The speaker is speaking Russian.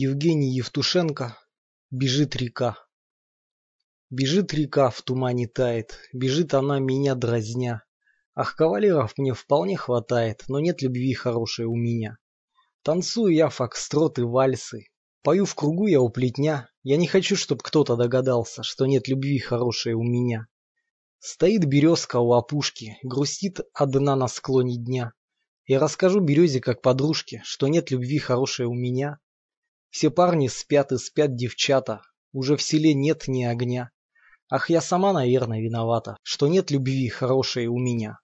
Евгений Евтушенко «Бежит река». Бежит река, в тумане тает, Бежит она, меня дразня. Ах, кавалеров мне вполне хватает, Но нет любви хорошей у меня. Танцую я фокстроты, вальсы, Пою в кругу я у плетня. Я не хочу, чтоб кто-то догадался, Что нет любви хорошей у меня. Стоит березка у опушки, Грустит одна на склоне дня. Я расскажу березе как подружке, Что нет любви хорошей у меня. Все парни спят и спят девчата, Уже в селе нет ни огня. Ах, я сама, наверное, виновата, Что нет любви хорошей у меня.